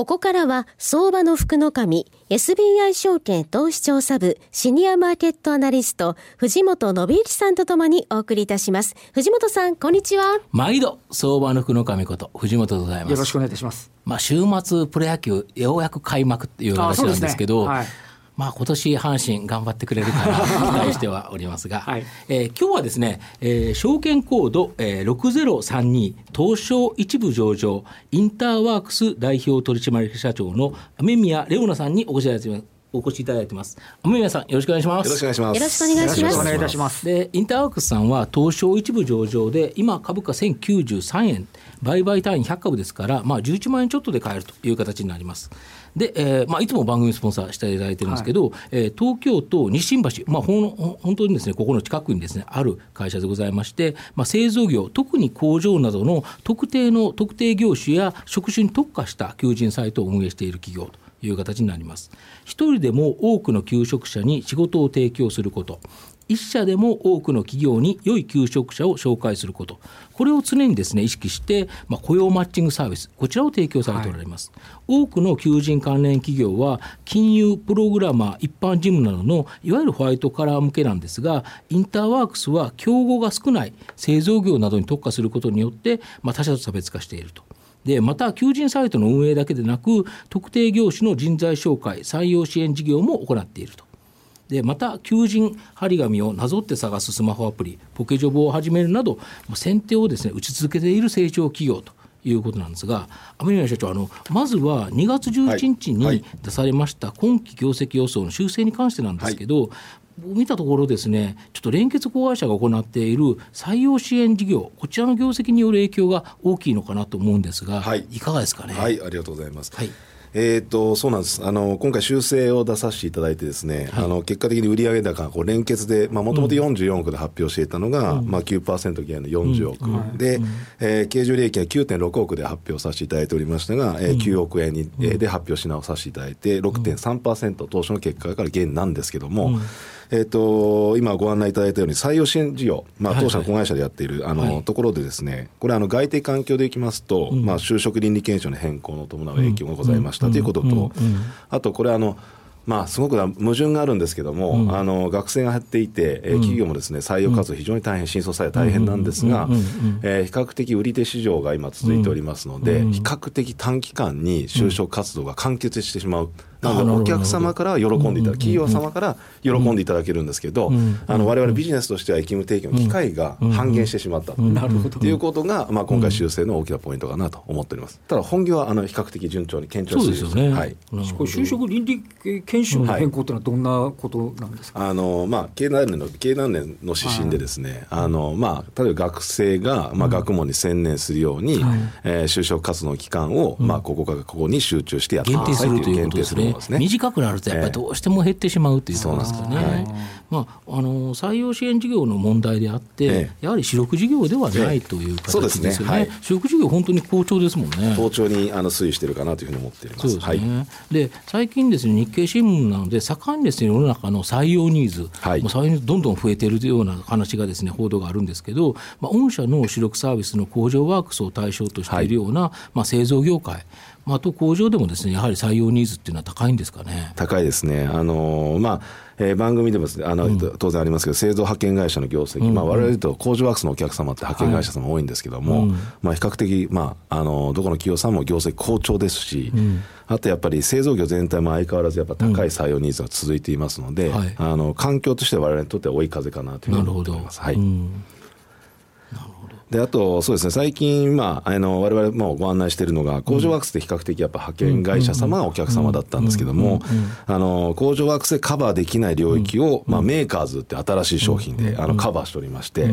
ここからは相場の福の神 SBI 証券投資調査部シニアマーケットアナリスト藤本信之さんとともにお送りいたします。藤本さんこんにちは。毎度相場の福の神こと藤本でございます。よろしくお願いいたします。まあ週末プロ野球ようやく開幕っていう話なんですけど、はいまあ今年阪神頑張ってくれるかなと 期待してはおりますが、はい、えー、今日はですね、えー、証券コード、えー、6032東証一部上場インターワークス代表取締役社長の雨宮レオナさんにお越しいただいてます。お越しいただいてます。雨宮さん、よろしくお願いします。よろしくお願いします。よろしくお願いします。よろしくお願いいたします。で、インターワークスさんは東証一部上場で、今株価1093円、売買単位100株ですから、まあ11万円ちょっとで買えるという形になります。で、えーまあ、いつも番組スポンサーしていただいてるんですけど、はい、えー、東京都日新橋、まあ、ほん本当にですねここの近くにですねある会社でございまして、まあ、製造業特に工場などの特定の特定業種や職種に特化した求人サイトを運営している企業という形になります。一人でも多くの求職者に仕事を提供すること、一社でも多くの企業に良い求職者を紹介すること、これを常にですね意識して、まあ、雇用マッチングサービス、こちらを提供されておられます。はい、多くの求人関連企業は、金融、プログラマー、一般事務などのいわゆるホワイトカラー向けなんですが、インターワークスは競合が少ない製造業などに特化することによって、まあ、他社と差別化していると。でまた求人サイトの運営だけでなく特定業種の人材紹介採用支援事業も行っているとでまた求人張り紙をなぞって探すスマホアプリポケジョブを始めるなど先手をですね打ち続けている成長企業ということなんですが、アメリカ社長あの、まずは2月11日に出されました今期業績予想の修正に関してなんですけど、はい、見たところですね、ちょっと連結子会社が行っている採用支援事業、こちらの業績による影響が大きいのかなと思うんですが、はい、いかがですかね？はい、ありがとうございます。はいえーと、そうなんです。あの今回、修正を出させていただいて、ですね、はい、あの結果的に売上高こう連結で、もともと44億で発表していたのが、うん。まあ、9%減の40億、うん、で、うん、えー、経常利益は9.6億で発表させていただいておりましたが、うん、えー、9億円に、うん、で発表し直させていただいて、6.3%、当初の結果から減なんですけども、うんえっ、ー、と、今ご案内いただいたように採用支援事業、まあ、当社の子会社でやっている、あの、ところでですね、これあの外的環境でいきますと、まあ、就職倫理検証の変更の伴う影響がございましたということと、あとこれあの、まあ、すごく矛盾があるんですけども、うん、あの学生が減っていて、えー、企業もですね採用活動非常に大変、新卒採用大変なんですが、え比較的売り手市場が今続いておりますので、比較的短期間に就職活動が完結してしまう。なのでお客様から喜んでいただ企業様から喜んでいただけるんですけど、あの我々ビジネスとしては役務提供の機会が半減してしまった。ということが、まあ、今回修正の大きなポイントかなと思っております。ただ本業はあの比較的順調に堅調していますね。はい、就職倫理研修の変更というのはどんなことなんですか？あのまあ経団連の経団連の指針でですね、あのまあ例えば学生がまあ学問に専念するように、はえ就職活動の期間をまあここからここに集中してやってくださいという限定するね。短くなるとやっぱりどうしても減ってしまうということですかね。はい。まあ、あの採用支援事業の問題であって、ええ、やはり主力事業ではないという形ですよね、ね。はい、主力事業、本当に好調ですもんね。好調にあの推移しているかなというふうに思っています。そうですね、はい、で最近ですね、日経新聞なので、盛んにですね、世の中の採用ニーズ、はい、もう採用ニーズどんどん増えているような話がですね、報道があるんですけど、まあ、御社の主力サービスの工場ワークスを対象としているような、はい、まあ、製造業界、まあ、と工場でもですねやはり採用ニーズっていうのは高いんですかね。高いですね。あのまあえー、番組でもあの、うん、当然ありますけど、製造派遣会社の業績、うん、まあ、我々と工場ワークスのお客様って派遣会社様多いんですけども、はい、まあ、比較的、まあ、あのどこの企業さんも業績好調ですし、うん、あとやっぱり製造業全体も相変わらずやっぱ高い採用ニーズが続いていますので、はい、あの環境として我々にとっては追い風かなというふうに思っております。はいであと、そうですね、最近、まあ、あの我々もご案内しているのが、工場ワークスって比較的やっぱ派遣会社様がお客様だったんですけども、あの工場ワークスでカバーできない領域を、まあ、メーカーズって新しい商品であのカバーしておりまして、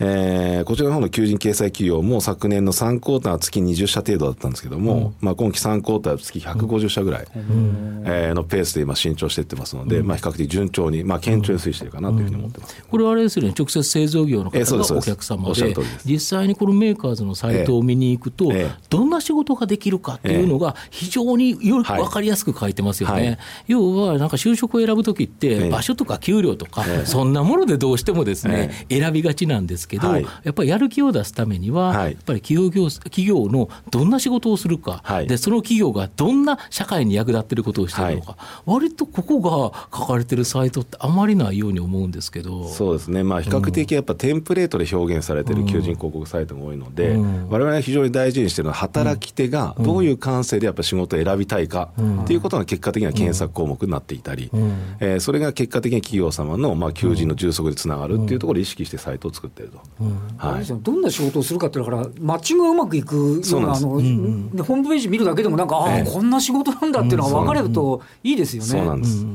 えー、こちらの方の求人掲載企業も昨年の3クォーター月20社程度だったんですけども、うん、まあ、今期3クォーター月150社ぐらい、うん、えー、のペースで今伸長していってますので、うん、まあ、比較的順調に、まあ、堅調に推移しているかなというふうに思ってます、これはあれですよね。直接製造業の方がお客様で,、実際にこのメーカーズのサイトを見に行くと、どんな仕事ができるかっていうのが非常によく分かりやすく書いてますよね、はい、要はなんか就職を選ぶ時って場所とか給料とか、そんなものでどうしてもですね、選びがちなんですけど、やっぱりやる気を出すためには、やっぱり企業企業のどんな仕事をするか、でその企業がどんな社会に役立ってることをしてるのか、割とここが書かれてるサイトってあまりないように思うんですけど。そうですね、まあ、比較的やっぱテンプレートで表現されてる求人広告サイトが多いので、われわれが非常に大事にしてるのは、働き手がどういう感性でやっぱ仕事を選びたいかっていうことが結果的には検索項目になっていたり、えー、それが結果的に企業様のまあ求人の充足でつながるっていうところを意識してサイトを作ってると、はい、どんな仕事をするかっていうから、マッチングがうまくいくようなあの、ホームページ見るだけでも、なんか、ああ、こんな仕事なんだっていうのが分かれるといいですよね。そうなんです、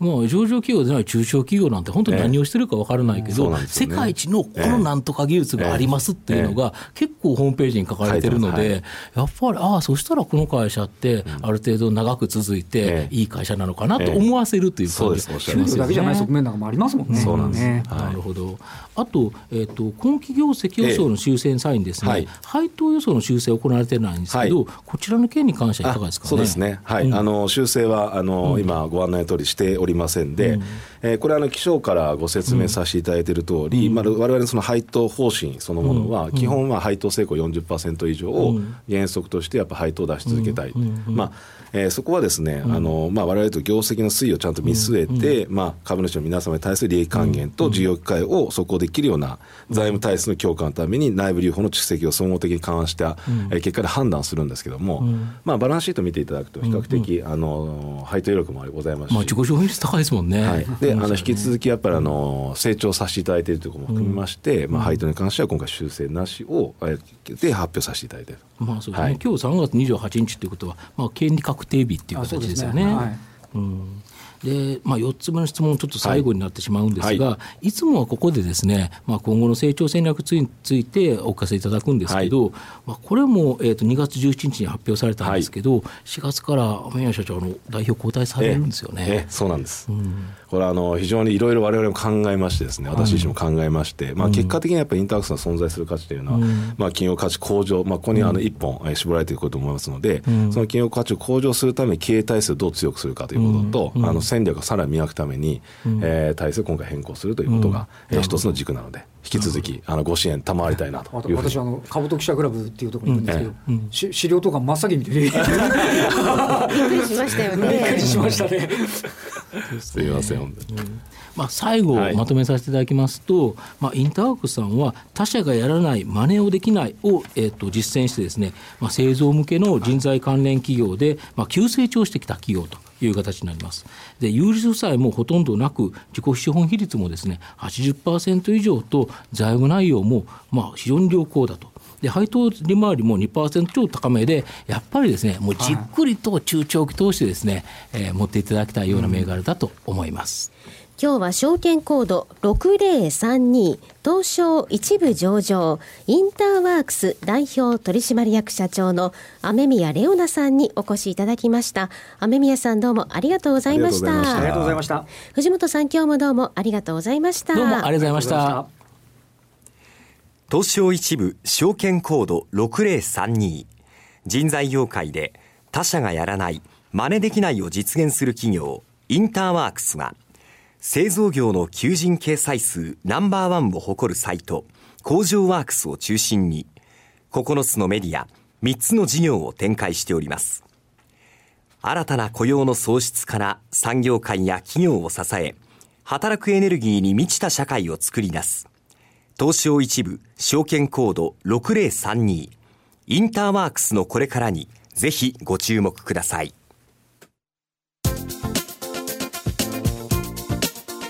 もう上場企業でない中小企業なんて本当に何をしてるか分からないけど、世界一のこのなんとか技術がありますっていうのが結構ホームページに書かれてるので、やっぱりああそしたらこの会社ってある程度長く続いていい会社なのかなと思わせるという感じ。がしますだけじゃない側面なんかもありますもんね。そうなんです、なるほど。あと,、えー、と今期業績予想の修正サインですね、配当予想の修正行われてないんですけど、こちらの件に関してはいかがですか、ね、そうですね、はい。あの修正はあの、今ご案内の通りしておりませんで、えー、これあの、気象からご説明させていただいている通り、うん。まあ、われわれのその配当方針そのものは、基本は配当成功40%以上を原則としてやっぱ配当を出し続けたい。まあえー、そこはですね、あのまあ、我々と業績の推移をちゃんと見据えて、まあ、株主の皆様に対する利益還元と事業機会を速攻できるような財務体質の強化のために内部留保の蓄積を総合的に緩和した、えー、結果で判断するんですけども、まあ、バランスシート見ていただくと比較的、あの配当余力もございますし、まあ、自己消費率高いですもんね。はい、であの引き続きやっぱりあの成長させていただいているということも含めまして、まあ、配当に関しては今回修正なしを、えー、で発表させていただいている。まあそうですね、はい、今日3月28日ということは、まあ、権利確定日っていう形ですよね。ね。はい、うんで、まあ、4つ目の質問、ちょっと最後になってしまうんですが、はい、いつもはここでですね、まあ、今後の成長戦略についてお聞かせいただくんですけど、はい、まあ、これも、えー、と2月17日に発表されたんですけど、はい、4月から雨宮社長の代表交代されるんですよね。ええそうなんです、うん。これはあの非常にいろいろ我々も考えましてですね私自身も考えまして、まあ、結果的にやっぱりインターアクスの存在する価値というのは、まあ、企業価値向上、まあ、ここにあの一本絞られていくと思いますので、その企業価値を向上するために経営体制をどう強くするかということと、あの戦略をさらに磨くために、えー、体制を今回変更するということが、えー、一つの軸なので。引き続きあのご支援賜りたいなと私あの株と記者クラブっていうところにいるんですけど、うん。ええ、資料とか真っ先に。見 てびっくりしましたよね。びっくりしましたね。すみません本当に、うん。まあ、最後まとめさせていただきますと、はい、まあ、インターワークさんは他社がやらない真似をできないを、えー、と実践してですね、まあ、製造向けの人材関連企業で、まあ、急成長してきた企業という形になります。で有利負債もほとんどなく自己資本比率もですね80%以上と財務内容もまあ非常に良好だと。で配当利回りも2%超高めでやっぱりですねもうじっくりと中長期投資でですね、えー、持っていただきたいような銘柄だと思います。うん今日は証券コード6032東証一部上場インターワークス代表取締役社長の雨宮レオナさんにお越しいただきました。雨宮さんどうもありがとうございました。ありがとうございました。藤本さん今日もどうもありがとうございました。どうもありがとうございました。東証一部証券コード6032人材業界で他社がやらない真似できないを実現する企業インターワークスが製造業の求人掲載数ナンバーワンを誇るサイト、工場ワークスを中心に、9つのメディア、3つの事業を展開しております。新たな雇用の創出から産業界や企業を支え、働くエネルギーに満ちた社会を作り出す。東証一部証券コード6032インターワークスのこれからにぜひご注目ください。